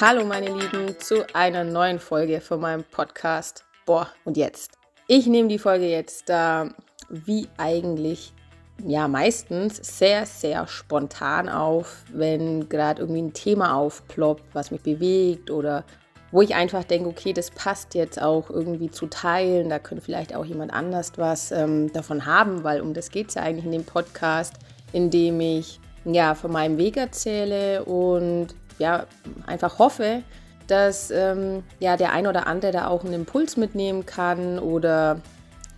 Hallo meine Lieben zu einer neuen Folge von meinem Podcast. Boah, und jetzt. Ich nehme die Folge jetzt äh, wie eigentlich ja meistens sehr, sehr spontan auf, wenn gerade irgendwie ein Thema aufploppt, was mich bewegt oder wo ich einfach denke, okay, das passt jetzt auch irgendwie zu teilen. Da könnte vielleicht auch jemand anders was ähm, davon haben, weil um das geht es ja eigentlich in dem Podcast, in dem ich ja von meinem Weg erzähle und ja einfach hoffe, dass ähm, ja der ein oder andere da auch einen Impuls mitnehmen kann oder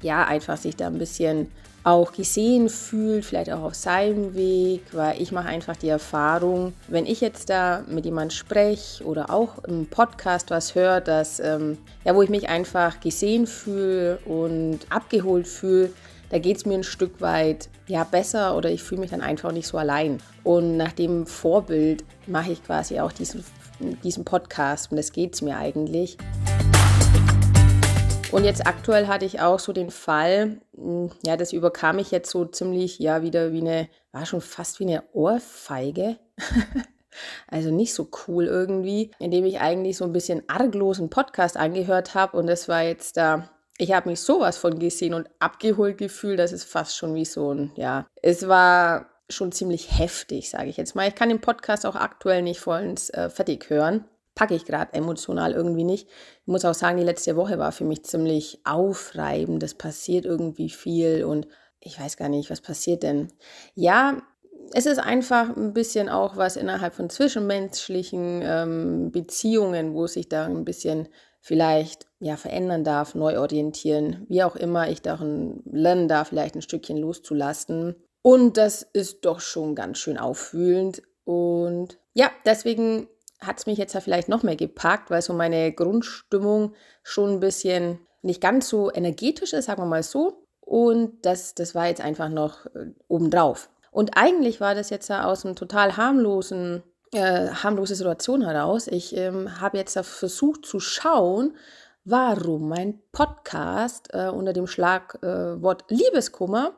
ja einfach sich da ein bisschen auch gesehen fühlt, vielleicht auch auf seinem Weg, weil ich mache einfach die Erfahrung, wenn ich jetzt da mit jemand spreche oder auch im Podcast was höre, dass ähm, ja, wo ich mich einfach gesehen fühle und abgeholt fühle, da geht es mir ein Stück weit ja besser oder ich fühle mich dann einfach nicht so allein. Und nach dem Vorbild mache ich quasi auch diesen, diesen Podcast und das geht es mir eigentlich. Und jetzt aktuell hatte ich auch so den Fall, hm, ja, das überkam ich jetzt so ziemlich, ja, wieder wie eine, war schon fast wie eine Ohrfeige. also nicht so cool irgendwie, indem ich eigentlich so ein bisschen arglosen Podcast angehört habe und das war jetzt da, ich habe mich sowas von gesehen und abgeholt gefühlt, das ist fast schon wie so ein, ja, es war schon ziemlich heftig, sage ich jetzt mal. Ich kann den Podcast auch aktuell nicht vollends äh, fertig hören packe ich gerade emotional irgendwie nicht. Ich muss auch sagen, die letzte Woche war für mich ziemlich aufreibend. Es passiert irgendwie viel und ich weiß gar nicht, was passiert denn. Ja, es ist einfach ein bisschen auch was innerhalb von zwischenmenschlichen ähm, Beziehungen, wo sich da ein bisschen vielleicht ja verändern darf, neu orientieren, wie auch immer ich da lernen darf, vielleicht ein Stückchen loszulassen. Und das ist doch schon ganz schön auffühlend. Und ja, deswegen hat es mich jetzt ja vielleicht noch mehr gepackt, weil so meine Grundstimmung schon ein bisschen nicht ganz so energetisch ist, sagen wir mal so. Und das, das war jetzt einfach noch äh, obendrauf. Und eigentlich war das jetzt ja aus einem total harmlosen, äh, harmlose Situation heraus. Ich ähm, habe jetzt versucht zu schauen, warum mein Podcast äh, unter dem Schlagwort äh, Liebeskummer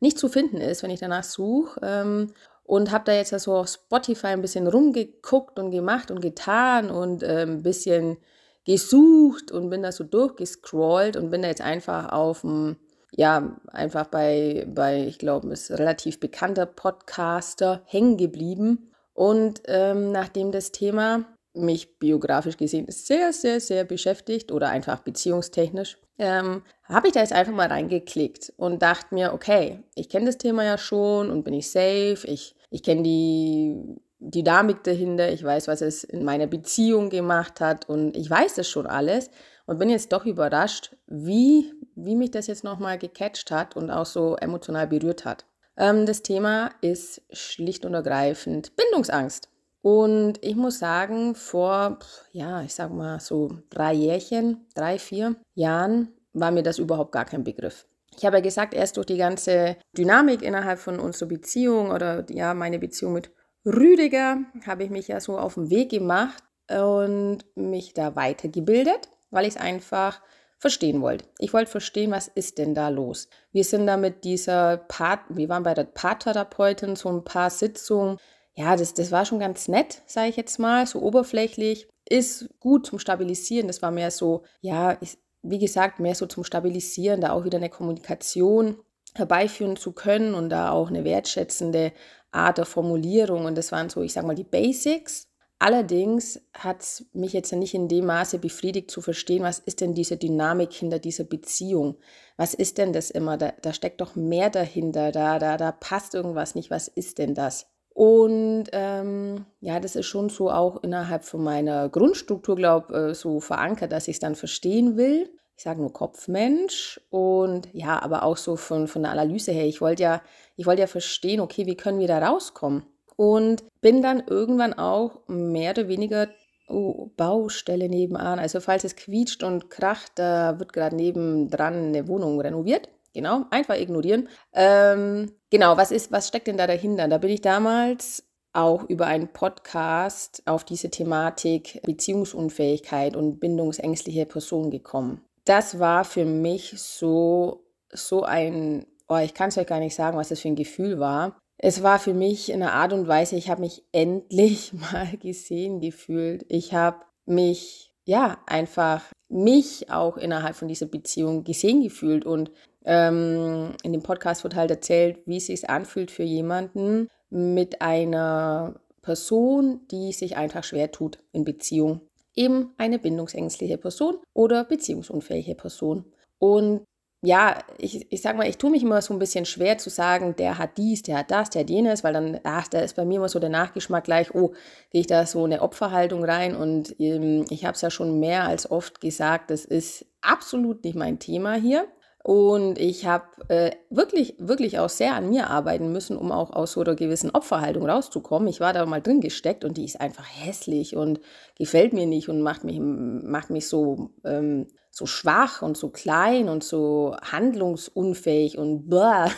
nicht zu finden ist, wenn ich danach suche. Ähm, und habe da jetzt so auf Spotify ein bisschen rumgeguckt und gemacht und getan und äh, ein bisschen gesucht und bin da so durchgescrollt und bin da jetzt einfach auf dem, ja, einfach bei, bei ich glaube, ist relativ bekannter Podcaster hängen geblieben. Und ähm, nachdem das Thema mich biografisch gesehen sehr, sehr, sehr beschäftigt oder einfach beziehungstechnisch, ähm, habe ich da jetzt einfach mal reingeklickt und dachte mir, okay, ich kenne das Thema ja schon und bin ich safe, ich, ich kenne die Dynamik dahinter, ich weiß, was es in meiner Beziehung gemacht hat und ich weiß das schon alles und bin jetzt doch überrascht, wie, wie mich das jetzt nochmal gecatcht hat und auch so emotional berührt hat. Ähm, das Thema ist schlicht und ergreifend Bindungsangst. Und ich muss sagen, vor, ja, ich sag mal so drei Jährchen, drei, vier Jahren war mir das überhaupt gar kein Begriff. Ich habe ja gesagt, erst durch die ganze Dynamik innerhalb von unserer Beziehung oder ja, meine Beziehung mit Rüdiger habe ich mich ja so auf den Weg gemacht und mich da weitergebildet, weil ich es einfach verstehen wollte. Ich wollte verstehen, was ist denn da los? Wir sind da mit dieser Part, wir waren bei der Paartherapeutin so ein paar Sitzungen ja, das, das war schon ganz nett, sage ich jetzt mal, so oberflächlich. Ist gut zum Stabilisieren. Das war mehr so, ja, ist, wie gesagt, mehr so zum Stabilisieren, da auch wieder eine Kommunikation herbeiführen zu können und da auch eine wertschätzende Art der Formulierung. Und das waren so, ich sage mal, die Basics. Allerdings hat es mich jetzt nicht in dem Maße befriedigt zu verstehen, was ist denn diese Dynamik hinter dieser Beziehung? Was ist denn das immer? Da, da steckt doch mehr dahinter, da, da, da passt irgendwas nicht. Was ist denn das? Und ähm, ja, das ist schon so auch innerhalb von meiner Grundstruktur, glaube ich, so verankert, dass ich es dann verstehen will. Ich sage nur Kopfmensch und ja, aber auch so von, von der Analyse her. Ich wollte ja, ich wollte ja verstehen, okay, wie können wir da rauskommen? Und bin dann irgendwann auch mehr oder weniger oh, Baustelle nebenan. Also falls es quietscht und kracht, da wird gerade nebendran eine Wohnung renoviert. Genau, einfach ignorieren. Ähm, genau, was ist, was steckt denn da dahinter? Da bin ich damals auch über einen Podcast auf diese Thematik Beziehungsunfähigkeit und bindungsängstliche Personen gekommen. Das war für mich so, so ein, oh, ich kann es euch gar nicht sagen, was das für ein Gefühl war. Es war für mich in einer Art und Weise, ich habe mich endlich mal gesehen gefühlt. Ich habe mich, ja, einfach mich auch innerhalb von dieser Beziehung gesehen gefühlt. Und ähm, in dem Podcast wird halt erzählt, wie es sich anfühlt für jemanden mit einer Person, die sich einfach schwer tut in Beziehung. Eben eine bindungsängstliche Person oder beziehungsunfähige Person. Und ja, ich, ich sag mal, ich tue mich immer so ein bisschen schwer zu sagen, der hat dies, der hat das, der hat jenes, weil dann, ach, da ist bei mir immer so der Nachgeschmack gleich, oh, gehe ich da so eine Opferhaltung rein und ähm, ich habe es ja schon mehr als oft gesagt, das ist absolut nicht mein Thema hier. Und ich habe äh, wirklich, wirklich auch sehr an mir arbeiten müssen, um auch aus so einer gewissen Opferhaltung rauszukommen. Ich war da mal drin gesteckt und die ist einfach hässlich und gefällt mir nicht und macht mich, macht mich so ähm, so schwach und so klein und so handlungsunfähig und blah.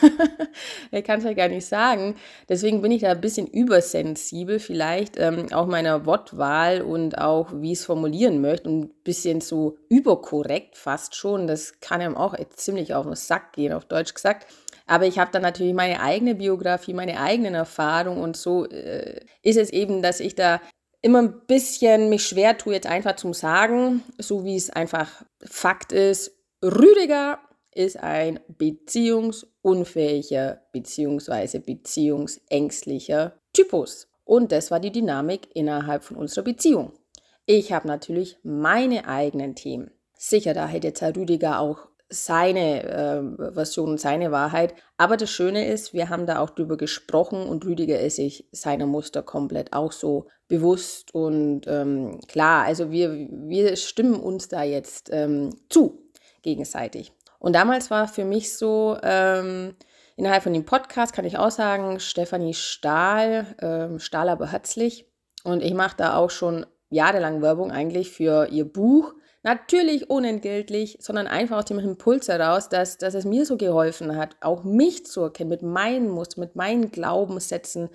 ich kann es ja gar nicht sagen. Deswegen bin ich da ein bisschen übersensibel vielleicht, ähm, auch meiner Wortwahl und auch, wie ich es formulieren möchte und ein bisschen so überkorrekt fast schon. Das kann einem auch ziemlich auf den Sack gehen, auf Deutsch gesagt. Aber ich habe dann natürlich meine eigene Biografie, meine eigenen Erfahrungen und so äh, ist es eben, dass ich da immer ein bisschen mich schwer tue, jetzt einfach zum Sagen, so wie es einfach Fakt ist. Rüdiger ist ein beziehungsunfähiger bzw. beziehungsängstlicher Typus. Und das war die Dynamik innerhalb von unserer Beziehung. Ich habe natürlich meine eigenen Themen. Sicher, da hätte jetzt Herr Rüdiger auch seine äh, Version, seine Wahrheit. Aber das Schöne ist, wir haben da auch drüber gesprochen und Rüdiger ist sich seiner Muster komplett auch so bewusst und ähm, klar. Also wir, wir stimmen uns da jetzt ähm, zu, gegenseitig. Und damals war für mich so, ähm, innerhalb von dem Podcast kann ich auch sagen, Stefanie Stahl, ähm, Stahl aber herzlich. Und ich mache da auch schon jahrelang Werbung eigentlich für ihr Buch Natürlich unentgeltlich, sondern einfach aus dem Impuls heraus, dass, dass es mir so geholfen hat, auch mich zu erkennen, mit meinen Mustern, mit meinen Glaubenssätzen,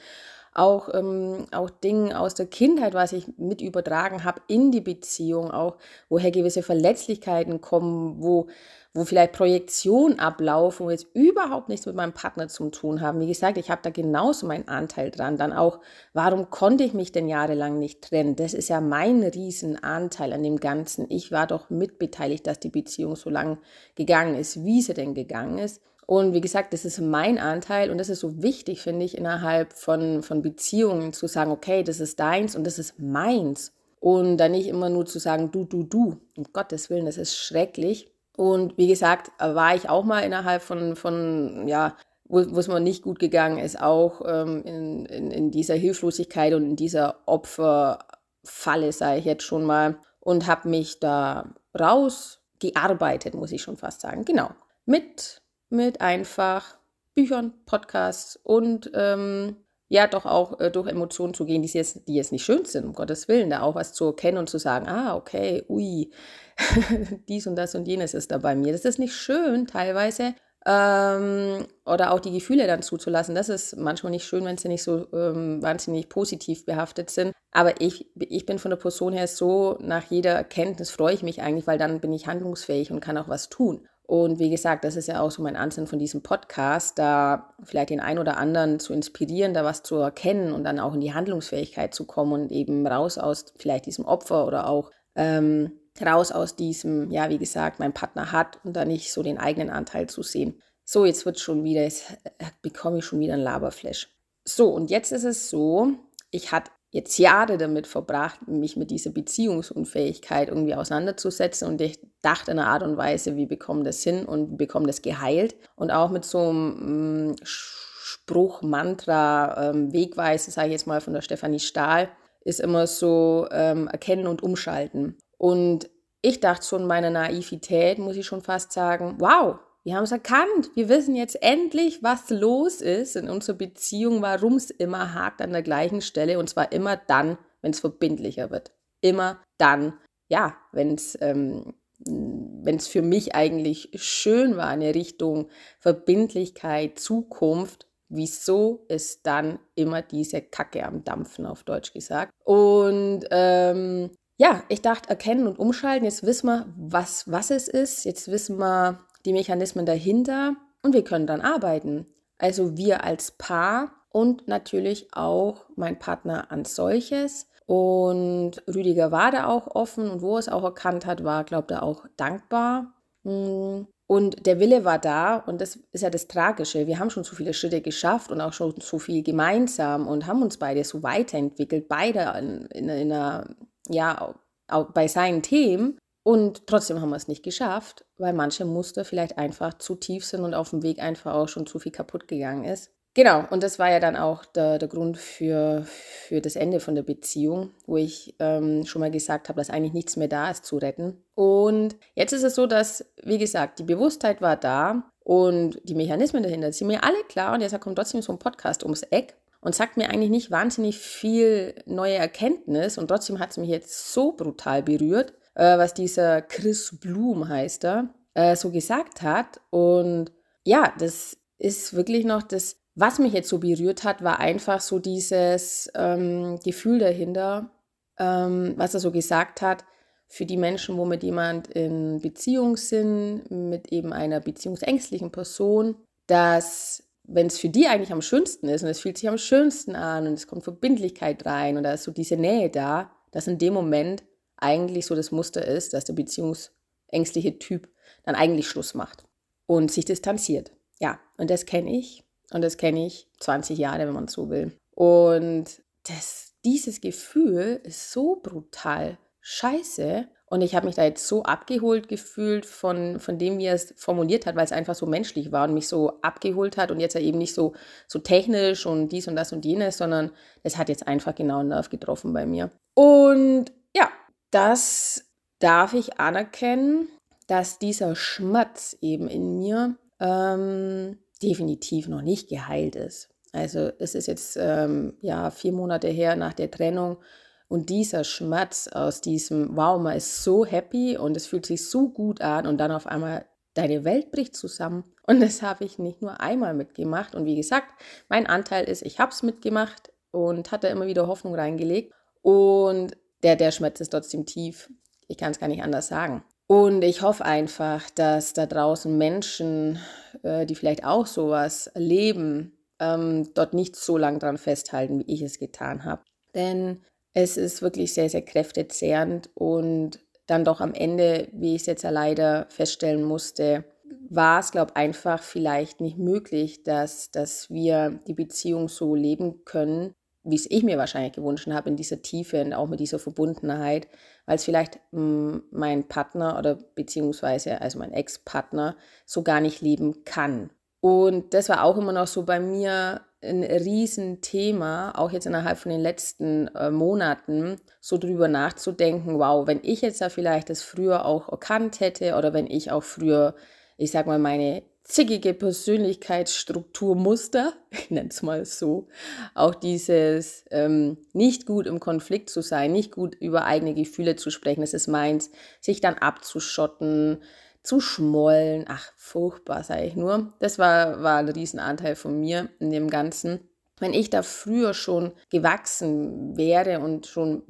auch, ähm, auch Dingen aus der Kindheit, was ich mit übertragen habe in die Beziehung, auch woher gewisse Verletzlichkeiten kommen, wo wo vielleicht Projektionen ablaufen, wo jetzt überhaupt nichts mit meinem Partner zu tun haben. Wie gesagt, ich habe da genauso meinen Anteil dran. Dann auch, warum konnte ich mich denn jahrelang nicht trennen? Das ist ja mein Riesenanteil an dem Ganzen. Ich war doch mitbeteiligt, dass die Beziehung so lang gegangen ist, wie sie denn gegangen ist. Und wie gesagt, das ist mein Anteil und das ist so wichtig, finde ich, innerhalb von, von Beziehungen zu sagen, okay, das ist deins und das ist meins. Und dann nicht immer nur zu sagen, du, du, du. Um Gottes Willen, das ist schrecklich. Und wie gesagt, war ich auch mal innerhalb von, von ja, wo, es mir nicht gut gegangen ist, auch ähm, in, in, in dieser Hilflosigkeit und in dieser Opferfalle, sage ich jetzt schon mal, und habe mich da rausgearbeitet, muss ich schon fast sagen. Genau. Mit, mit einfach Büchern, Podcasts und ähm, ja, doch auch äh, durch Emotionen zu gehen, die jetzt, die jetzt nicht schön sind, um Gottes Willen, da auch was zu erkennen und zu sagen, ah, okay, ui, dies und das und jenes ist da bei mir. Das ist nicht schön teilweise. Ähm, oder auch die Gefühle dann zuzulassen. Das ist manchmal nicht schön, wenn sie nicht so ähm, wahnsinnig positiv behaftet sind. Aber ich, ich bin von der Person her so, nach jeder Erkenntnis freue ich mich eigentlich, weil dann bin ich handlungsfähig und kann auch was tun. Und wie gesagt, das ist ja auch so mein Ansinnen von diesem Podcast, da vielleicht den einen oder anderen zu inspirieren, da was zu erkennen und dann auch in die Handlungsfähigkeit zu kommen und eben raus aus vielleicht diesem Opfer oder auch ähm, raus aus diesem, ja, wie gesagt, mein Partner hat und da nicht so den eigenen Anteil zu sehen. So, jetzt wird schon wieder, jetzt äh, bekomme ich schon wieder ein Laberflash. So, und jetzt ist es so, ich hatte jetzt Jahre damit verbracht, mich mit dieser Beziehungsunfähigkeit irgendwie auseinanderzusetzen und ich dachte in einer Art und Weise, wie bekomme das hin und bekomme das geheilt und auch mit so einem mm, Spruch, Mantra, ähm, Wegweise, sage ich jetzt mal von der Stefanie Stahl, ist immer so ähm, erkennen und umschalten. Und ich dachte schon, meine Naivität, muss ich schon fast sagen, wow, wir haben es erkannt. Wir wissen jetzt endlich, was los ist in unserer Beziehung, warum es immer hakt an der gleichen Stelle. Und zwar immer dann, wenn es verbindlicher wird. Immer dann, ja, wenn es ähm, wenn es für mich eigentlich schön war in Richtung Verbindlichkeit, Zukunft, wieso ist dann immer diese Kacke am Dampfen, auf Deutsch gesagt. Und ähm, ja, ich dachte, erkennen und umschalten. Jetzt wissen wir, was, was es ist. Jetzt wissen wir die Mechanismen dahinter und wir können dann arbeiten. Also wir als Paar und natürlich auch mein Partner als solches. Und Rüdiger war da auch offen und wo er es auch erkannt hat, war, glaubt er, auch dankbar. Hm. Und der Wille war da und das ist ja das Tragische. Wir haben schon so viele Schritte geschafft und auch schon so viel gemeinsam und haben uns beide so weiterentwickelt, beide in, in einer, ja, bei seinen Themen. Und trotzdem haben wir es nicht geschafft, weil manche Muster vielleicht einfach zu tief sind und auf dem Weg einfach auch schon zu viel kaputt gegangen ist. Genau, und das war ja dann auch der, der Grund für, für das Ende von der Beziehung, wo ich ähm, schon mal gesagt habe, dass eigentlich nichts mehr da ist zu retten. Und jetzt ist es so, dass, wie gesagt, die Bewusstheit war da und die Mechanismen dahinter sind mir alle klar. Und jetzt kommt trotzdem so ein Podcast ums Eck und sagt mir eigentlich nicht wahnsinnig viel neue Erkenntnis. Und trotzdem hat es mich jetzt so brutal berührt, äh, was dieser Chris Blum heißt er, äh, so gesagt hat. Und ja, das ist wirklich noch das was mich jetzt so berührt hat, war einfach so dieses ähm, Gefühl dahinter, ähm, was er so gesagt hat, für die Menschen, wo mit jemand in Beziehung sind, mit eben einer beziehungsängstlichen Person, dass wenn es für die eigentlich am schönsten ist und es fühlt sich am schönsten an und es kommt Verbindlichkeit rein und da ist so diese Nähe da, dass in dem Moment eigentlich so das Muster ist, dass der beziehungsängstliche Typ dann eigentlich Schluss macht und sich distanziert. Ja, und das kenne ich und das kenne ich 20 Jahre, wenn man so will. Und das, dieses Gefühl ist so brutal scheiße. Und ich habe mich da jetzt so abgeholt gefühlt von, von dem, wie er es formuliert hat, weil es einfach so menschlich war und mich so abgeholt hat und jetzt eben nicht so, so technisch und dies und das und jenes, sondern es hat jetzt einfach genau einen Nerv getroffen bei mir. Und das darf ich anerkennen, dass dieser Schmerz eben in mir ähm, definitiv noch nicht geheilt ist. Also es ist jetzt ähm, ja vier Monate her nach der Trennung und dieser Schmerz aus diesem Wow, man ist so happy und es fühlt sich so gut an und dann auf einmal deine Welt bricht zusammen. Und das habe ich nicht nur einmal mitgemacht. Und wie gesagt, mein Anteil ist, ich habe es mitgemacht und hatte immer wieder Hoffnung reingelegt. Und der, der Schmerz ist trotzdem tief. Ich kann es gar nicht anders sagen. Und ich hoffe einfach, dass da draußen Menschen, äh, die vielleicht auch sowas erleben, ähm, dort nicht so lange dran festhalten, wie ich es getan habe. Denn es ist wirklich sehr, sehr kräftezehrend und dann doch am Ende, wie ich es jetzt ja leider feststellen musste, war es, glaube ich, einfach vielleicht nicht möglich, dass, dass wir die Beziehung so leben können, wie es ich mir wahrscheinlich gewünscht habe, in dieser Tiefe und auch mit dieser Verbundenheit, weil es vielleicht mh, hm, mein Partner oder beziehungsweise also mein Ex-Partner so gar nicht leben kann. Und das war auch immer noch so bei mir ein Riesenthema, auch jetzt innerhalb von den letzten äh, Monaten, so drüber nachzudenken, wow, wenn ich jetzt ja vielleicht das früher auch erkannt hätte oder wenn ich auch früher, ich sag mal, meine zickige Persönlichkeitsstrukturmuster, ich nenne es mal so, auch dieses ähm, nicht gut im Konflikt zu sein, nicht gut über eigene Gefühle zu sprechen, das ist meins, sich dann abzuschotten, zu schmollen, ach, furchtbar, sage ich nur. Das war, war ein Riesenanteil von mir in dem Ganzen. Wenn ich da früher schon gewachsen wäre und schon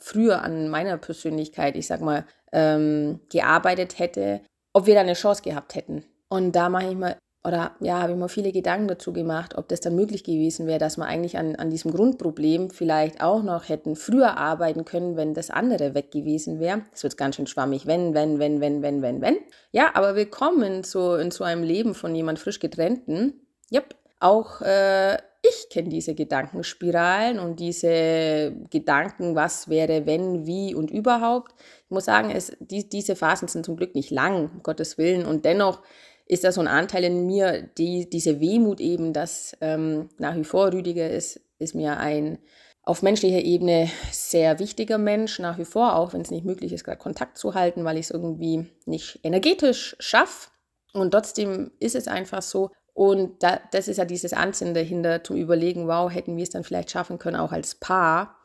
früher an meiner Persönlichkeit, ich sag mal, ähm, gearbeitet hätte, ob wir da eine Chance gehabt hätten. Und da mache ich mir, oder ja, habe ich mir viele Gedanken dazu gemacht, ob das dann möglich gewesen wäre, dass wir eigentlich an, an diesem Grundproblem vielleicht auch noch hätten früher arbeiten können, wenn das andere weg gewesen wäre. Das wird ganz schön schwammig. Wenn, wenn, wenn, wenn, wenn, wenn, wenn. Ja, aber willkommen so in so einem Leben von jemand frisch getrennten. Yep. Auch äh, ich kenne diese Gedankenspiralen und diese Gedanken, was wäre, wenn, wie und überhaupt. Ich muss sagen, es, die, diese Phasen sind zum Glück nicht lang, um Gottes Willen. Und dennoch ist da so ein Anteil in mir, die, diese Wehmut eben, dass ähm, nach wie vor Rüdiger ist, ist mir ein auf menschlicher Ebene sehr wichtiger Mensch, nach wie vor, auch wenn es nicht möglich ist, gerade Kontakt zu halten, weil ich es irgendwie nicht energetisch schaffe. Und trotzdem ist es einfach so. Und da, das ist ja dieses Ansinnen dahinter, zu überlegen, wow, hätten wir es dann vielleicht schaffen können, auch als Paar.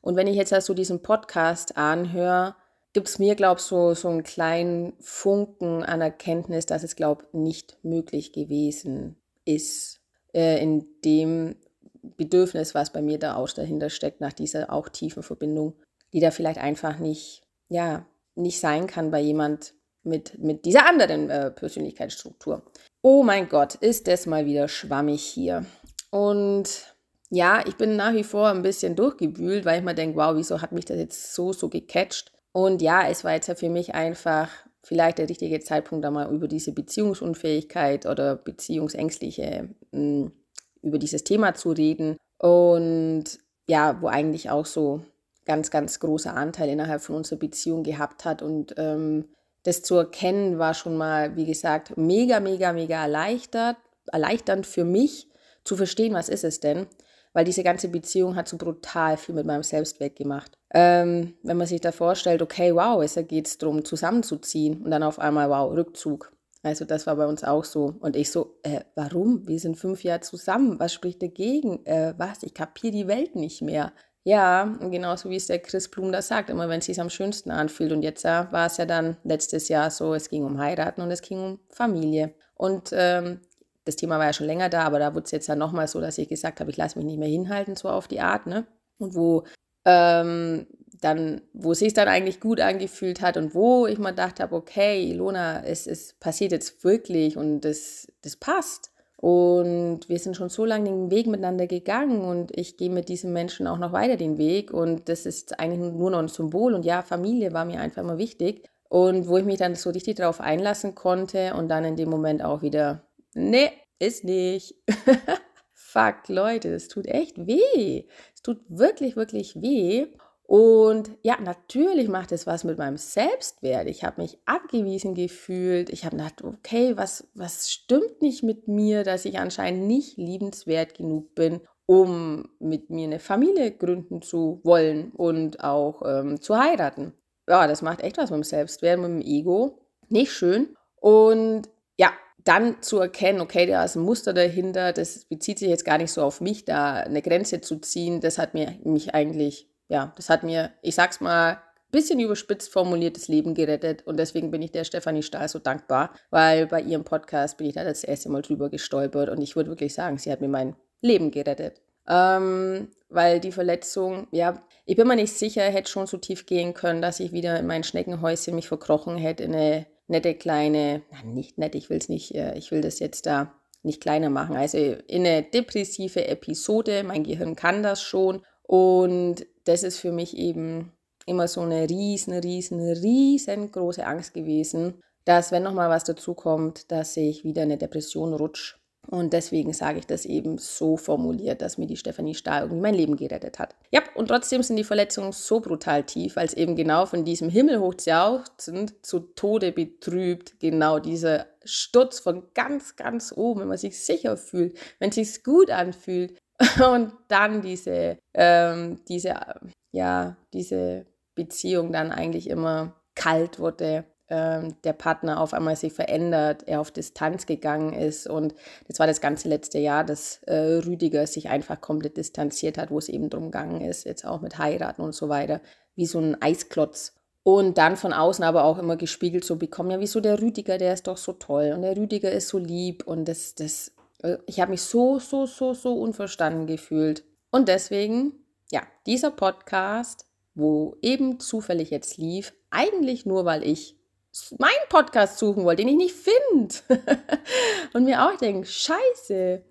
Und wenn ich jetzt also diesen Podcast anhöre, gibt es mir, glaube ich, so, so einen kleinen Funken an Erkenntnis, dass es, glaube ich, nicht möglich gewesen ist, äh, in dem Bedürfnis, was bei mir da auch dahinter steckt, nach dieser auch tiefen Verbindung, die da vielleicht einfach nicht, ja, nicht sein kann bei jemand mit, mit dieser anderen äh, Persönlichkeitsstruktur. Oh mein Gott, ist das mal wieder schwammig hier. Und ja, ich bin nach wie vor ein bisschen durchgewühlt, weil ich mir denke, wow, wieso hat mich das jetzt so, so gecatcht? Und ja, es war jetzt ja für mich einfach vielleicht der richtige Zeitpunkt, da mal über diese Beziehungsunfähigkeit oder Beziehungsängstliche, hm, über dieses Thema zu reden. Und ja, wo eigentlich auch so ganz, ganz großer Anteil innerhalb von unserer Beziehung gehabt hat. Und ähm, das zu erkennen war schon mal, wie gesagt, mega, mega, mega erleichtert, erleichternd für mich zu verstehen, was ist es denn weil diese ganze Beziehung hat so brutal viel mit meinem Selbstwert gemacht. Ähm, wenn man sich da vorstellt, okay, wow, es geht darum, zusammenzuziehen und dann auf einmal, wow, Rückzug. Also das war bei uns auch so. Und ich so, äh, warum? Wir sind fünf Jahre zusammen. Was spricht dagegen? Äh, was? Ich kapiere die Welt nicht mehr. Ja, genauso wie es der Chris Blum da sagt, immer wenn es sich am schönsten anfühlt. Und jetzt äh, war es ja dann letztes Jahr so, es ging um Heiraten und es ging um Familie. Und ähm, das Thema war ja schon länger da, aber da wurde es jetzt ja nochmal so, dass ich gesagt habe, ich lasse mich nicht mehr hinhalten, so auf die Art, ne? Und wo ähm, dann, wo es sich dann eigentlich gut angefühlt hat und wo ich mal gedacht habe, okay, Ilona, es, es passiert jetzt wirklich und das, das passt. Und wir sind schon so lange den Weg miteinander gegangen und ich gehe mit diesem Menschen auch noch weiter den Weg. Und das ist eigentlich nur noch ein Symbol. Und ja, Familie war mir einfach immer wichtig. Und wo ich mich dann so richtig darauf einlassen konnte und dann in dem Moment auch wieder nee, ist nicht. Fuck, Leute, es tut echt weh. Es tut wirklich, wirklich weh. Und ja, natürlich macht es was mit meinem Selbstwert. Ich habe mich abgewiesen gefühlt. Ich habe gedacht, okay, was, was stimmt nicht mit mir, dass ich anscheinend nicht liebenswert genug bin, um mit mir eine Familie gründen zu wollen und auch ähm, zu heiraten. Ja, das macht echt was mit dem Selbstwert, mit dem Ego. Nicht schön. Und dann zu erkennen, okay, da ist ein Muster dahinter, das bezieht sich jetzt gar nicht so auf mich, da eine Grenze zu ziehen, das hat mir mich eigentlich, ja, das hat mir, ich sag's mal, ein bisschen überspitzt formuliertes Leben gerettet und deswegen bin ich der Stefanie Stahl so dankbar, weil bei ihrem Podcast bin ich da das erste Mal drüber gestolpert und ich würde wirklich sagen, sie hat mir mein Leben gerettet. Ähm, weil die Verletzung, ja, ich bin mir nicht sicher, hätte schon so tief gehen können, dass ich wieder in mein Schneckenhäuschen mich verkrochen hätte in eine nette kleine, nicht nett, ich will es nicht, äh, ich will das jetzt da nicht kleiner machen. Also in eine depressive Episode, mein Gehirn kann das schon und das ist für mich eben immer so eine riesen, riesen, riesengroße Angst gewesen, dass wenn nochmal was dazu kommt, dass ich wieder eine Depression rutsche und deswegen sage ich das eben so formuliert, dass mir die Stefanie Stahl irgendwie mein Leben gerettet hat. Ja, und trotzdem sind die Verletzungen so brutal tief, als eben genau von diesem himmelhoch jauchzend zu Tode betrübt, genau dieser Sturz von ganz, ganz oben, wenn man sich sicher fühlt, wenn es sich gut anfühlt. Und dann diese, ähm, diese, ja, diese Beziehung dann eigentlich immer kalt wurde ähm, der Partner auf einmal sich verändert, er auf Distanz gegangen ist. Und das war das ganze letzte Jahr, dass äh, Rüdiger sich einfach komplett distanziert hat, wo es eben drum gegangen ist, jetzt auch mit Heiraten und so weiter, wie so ein Eisklotz. Und dann von außen aber auch immer gespiegelt so bekommen, ja, wieso der Rüdiger, der ist doch so toll und der Rüdiger ist so lieb und das, das, äh, ich habe mich so, so, so, so unverstanden gefühlt. Und deswegen, ja, dieser Podcast, wo eben zufällig jetzt lief, eigentlich nur, weil ich meinen Podcast suchen wollte, den ich nicht finde. und mir auch denke, scheiße,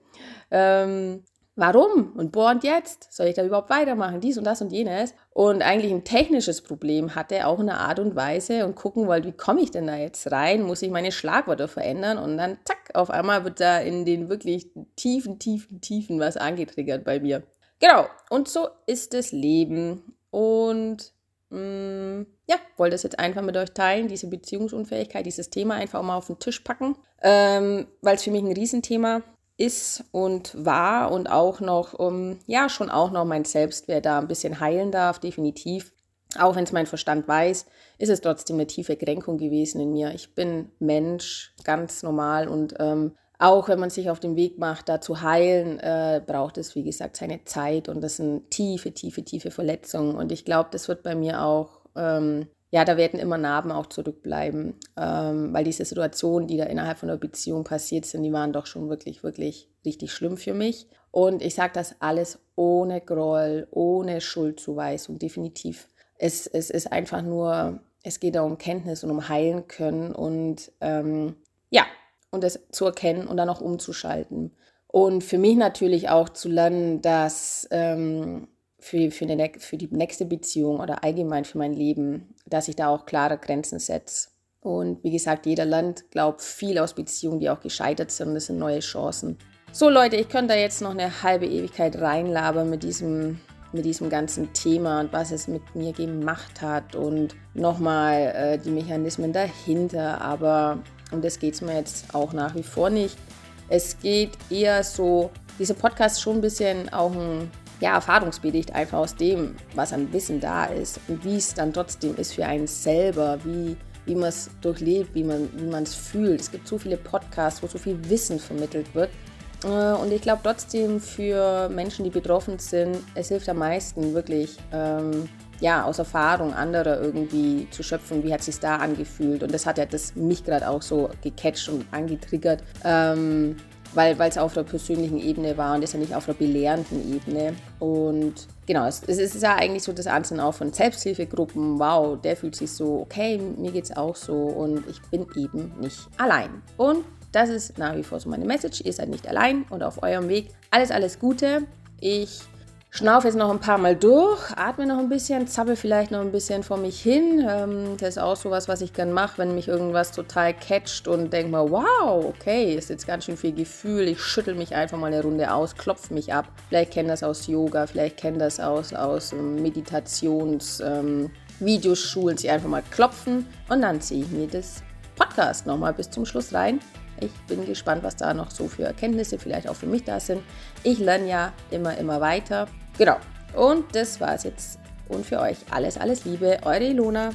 ähm, warum? Und boah, und jetzt? Soll ich da überhaupt weitermachen? Dies und das und jenes. Und eigentlich ein technisches Problem hatte, auch in einer Art und Weise und gucken wollte, wie komme ich denn da jetzt rein? Muss ich meine Schlagwörter verändern? Und dann, zack, auf einmal wird da in den wirklich tiefen, tiefen, tiefen was angetriggert bei mir. Genau, und so ist das Leben. Und mh, mm, ja, wollte das jetzt einfach mit euch teilen, diese Beziehungsunfähigkeit, dieses Thema einfach mal auf den Tisch packen, ähm, weil es für mich ein Riesenthema ist und war und auch noch, um, ja, schon auch noch mein Selbstwert da ein bisschen heilen darf, definitiv. Auch wenn es mein Verstand weiß, ist es trotzdem eine tiefe Kränkung gewesen in mir. Ich bin Mensch, ganz normal und ähm, auch wenn man sich auf den Weg macht, da zu heilen, äh, braucht es, wie gesagt, seine Zeit und das sind tiefe, tiefe, tiefe Verletzungen. Und ich glaube, das wird bei mir auch, ähm, ja, da werden immer Narben auch zurückbleiben, ähm, weil diese Situationen, die da innerhalb von der Beziehung passiert sind, die waren doch schon wirklich, wirklich richtig schlimm für mich. Und ich sage das alles ohne Groll, ohne Schuldzuweisung, definitiv. Es, es ist einfach nur, es geht da um Kenntnis und um Heilen können und ähm, ja, und das zu erkennen und dann auch umzuschalten. Und für mich natürlich auch zu lernen, dass ähm, für, für, die, für die nächste Beziehung oder allgemein für mein Leben, dass ich da auch klare Grenzen setze. Und wie gesagt, jeder Land glaubt viel aus Beziehungen, die auch gescheitert sind. Das sind neue Chancen. So Leute, ich könnte da jetzt noch eine halbe Ewigkeit reinlabern mit diesem, mit diesem ganzen Thema und was es mit mir gemacht hat und nochmal äh, die Mechanismen dahinter. Aber um das geht es mir jetzt auch nach wie vor nicht. Es geht eher so, dieser Podcast ist schon ein bisschen auch ein ja, Erfahrungsbericht einfach aus dem, was an Wissen da ist und wie es dann trotzdem ist für einen selber, wie, wie man es durchlebt, wie man es fühlt. Es gibt so viele Podcasts, wo so viel Wissen vermittelt wird. Äh, und ich glaube trotzdem für Menschen, die betroffen sind, es hilft am meisten wirklich, ähm, ja, aus Erfahrung anderer irgendwie zu schöpfen, wie hat sich da angefühlt. Und das hat ja das mich gerade auch so gecatcht und angetriggert. Ähm, weil es auf der persönlichen Ebene war und ist ja nicht auf der belehrenden Ebene. Und genau, es, es ist ja eigentlich so das Ansinnen auch von Selbsthilfegruppen. Wow, der fühlt sich so, okay, mir geht es auch so und ich bin eben nicht allein. Und das ist nach wie vor so meine Message. Ihr seid nicht allein und auf eurem Weg. Alles, alles Gute. Ich Schnaufe jetzt noch ein paar Mal durch, atme noch ein bisschen, zappel vielleicht noch ein bisschen vor mich hin. Ähm, das ist auch sowas, was ich gern mache, wenn mich irgendwas total catcht und denke mal, wow, okay, ist jetzt ganz schön viel Gefühl. Ich schüttel mich einfach mal eine Runde aus, klopfe mich ab. Vielleicht kennt das aus Yoga, vielleicht kennt das aus, aus Meditations, ähm, Videoschulen, sie einfach mal klopfen und dann ziehe ich mir das Podcast nochmal bis zum Schluss rein. Ich bin gespannt, was da noch so für Erkenntnisse vielleicht auch für mich da sind. Ich lerne ja immer, immer weiter. Genau. Und das war es jetzt. Und für euch alles, alles Liebe. Eure Ilona.